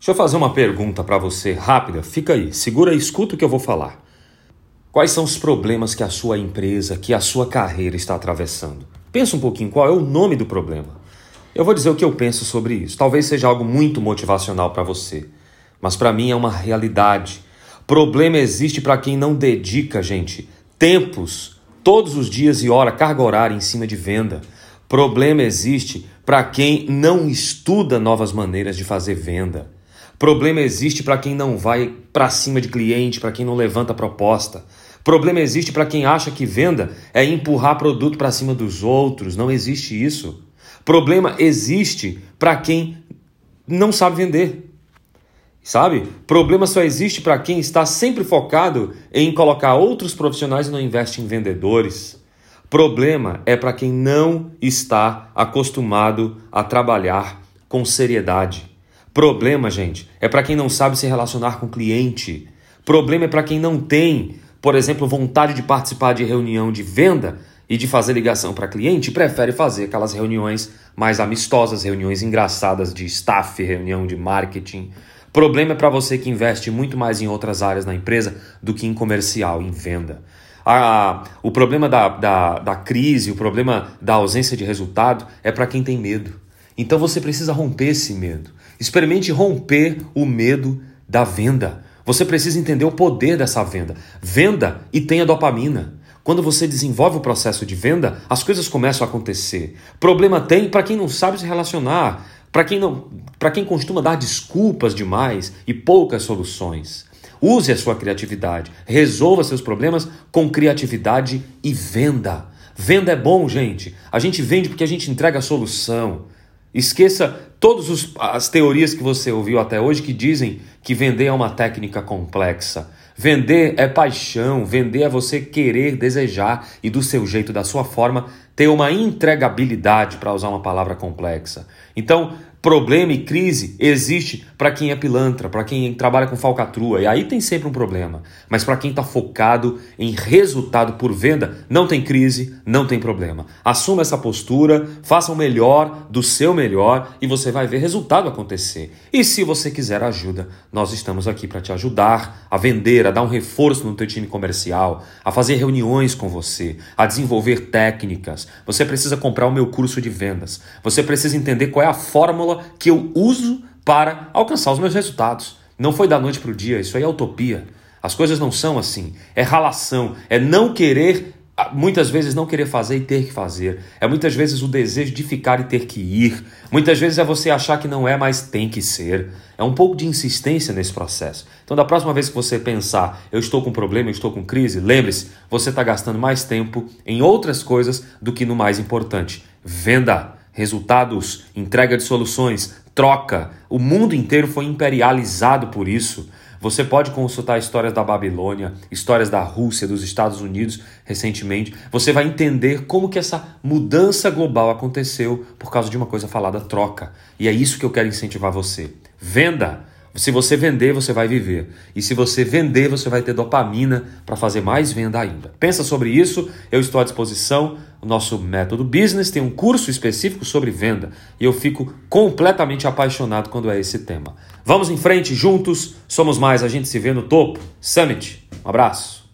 Deixa eu fazer uma pergunta para você rápida. Fica aí, segura e escuta o que eu vou falar. Quais são os problemas que a sua empresa, que a sua carreira está atravessando? Pensa um pouquinho qual é o nome do problema. Eu vou dizer o que eu penso sobre isso. Talvez seja algo muito motivacional para você, mas para mim é uma realidade. Problema existe para quem não dedica, gente, tempos, todos os dias e hora, carga horária em cima de venda. Problema existe para quem não estuda novas maneiras de fazer venda. Problema existe para quem não vai para cima de cliente, para quem não levanta proposta. Problema existe para quem acha que venda é empurrar produto para cima dos outros. Não existe isso. Problema existe para quem não sabe vender. Sabe? Problema só existe para quem está sempre focado em colocar outros profissionais e não investe em vendedores. Problema é para quem não está acostumado a trabalhar com seriedade. Problema, gente, é para quem não sabe se relacionar com cliente. Problema é para quem não tem, por exemplo, vontade de participar de reunião de venda e de fazer ligação para cliente, prefere fazer aquelas reuniões mais amistosas, reuniões engraçadas de staff, reunião de marketing. Problema é para você que investe muito mais em outras áreas na empresa do que em comercial, em venda. Ah, o problema da, da, da crise, o problema da ausência de resultado é para quem tem medo. Então você precisa romper esse medo. Experimente romper o medo da venda. Você precisa entender o poder dessa venda. Venda e tenha dopamina. Quando você desenvolve o processo de venda, as coisas começam a acontecer. Problema tem para quem não sabe se relacionar, para quem não, para quem costuma dar desculpas demais e poucas soluções. Use a sua criatividade, resolva seus problemas com criatividade e venda. Venda é bom, gente. A gente vende porque a gente entrega a solução. Esqueça todas as teorias que você ouviu até hoje que dizem que vender é uma técnica complexa. Vender é paixão, vender é você querer, desejar e do seu jeito, da sua forma, ter uma entregabilidade, para usar uma palavra complexa. Então, Problema e crise existe para quem é pilantra, para quem trabalha com falcatrua, e aí tem sempre um problema. Mas para quem está focado em resultado por venda, não tem crise, não tem problema. Assuma essa postura, faça o melhor do seu melhor e você vai ver resultado acontecer. E se você quiser ajuda, nós estamos aqui para te ajudar a vender, a dar um reforço no teu time comercial, a fazer reuniões com você, a desenvolver técnicas. Você precisa comprar o meu curso de vendas. Você precisa entender qual é a fórmula fórmula que eu uso para alcançar os meus resultados. Não foi da noite para o dia, isso aí é utopia. As coisas não são assim. É ralação, é não querer, ah, muitas vezes não querer fazer e ter que fazer. É muitas vezes o desejo de ficar e ter que ir. Muitas vezes é você achar que não é, mas tem que ser. É um pouco de insistência nesse processo. Então, da próxima vez que você pensar, eu estou com problema, eu estou com crise, lembre-se, você está gastando mais tempo em outras coisas do que no mais importante: venda resultados, entrega de soluções, troca. O mundo inteiro foi imperializado por isso. Você pode consultar histórias da Babilônia, histórias da Rússia, dos Estados Unidos recentemente. Você vai entender como que essa mudança global aconteceu por causa de uma coisa falada troca. E é isso que eu quero incentivar você. Venda. Se você vender, você vai viver. E se você vender, você vai ter dopamina para fazer mais venda ainda. Pensa sobre isso, eu estou à disposição. O nosso método business tem um curso específico sobre venda e eu fico completamente apaixonado quando é esse tema. Vamos em frente juntos, somos mais, a gente se vê no topo. Summit. Um abraço.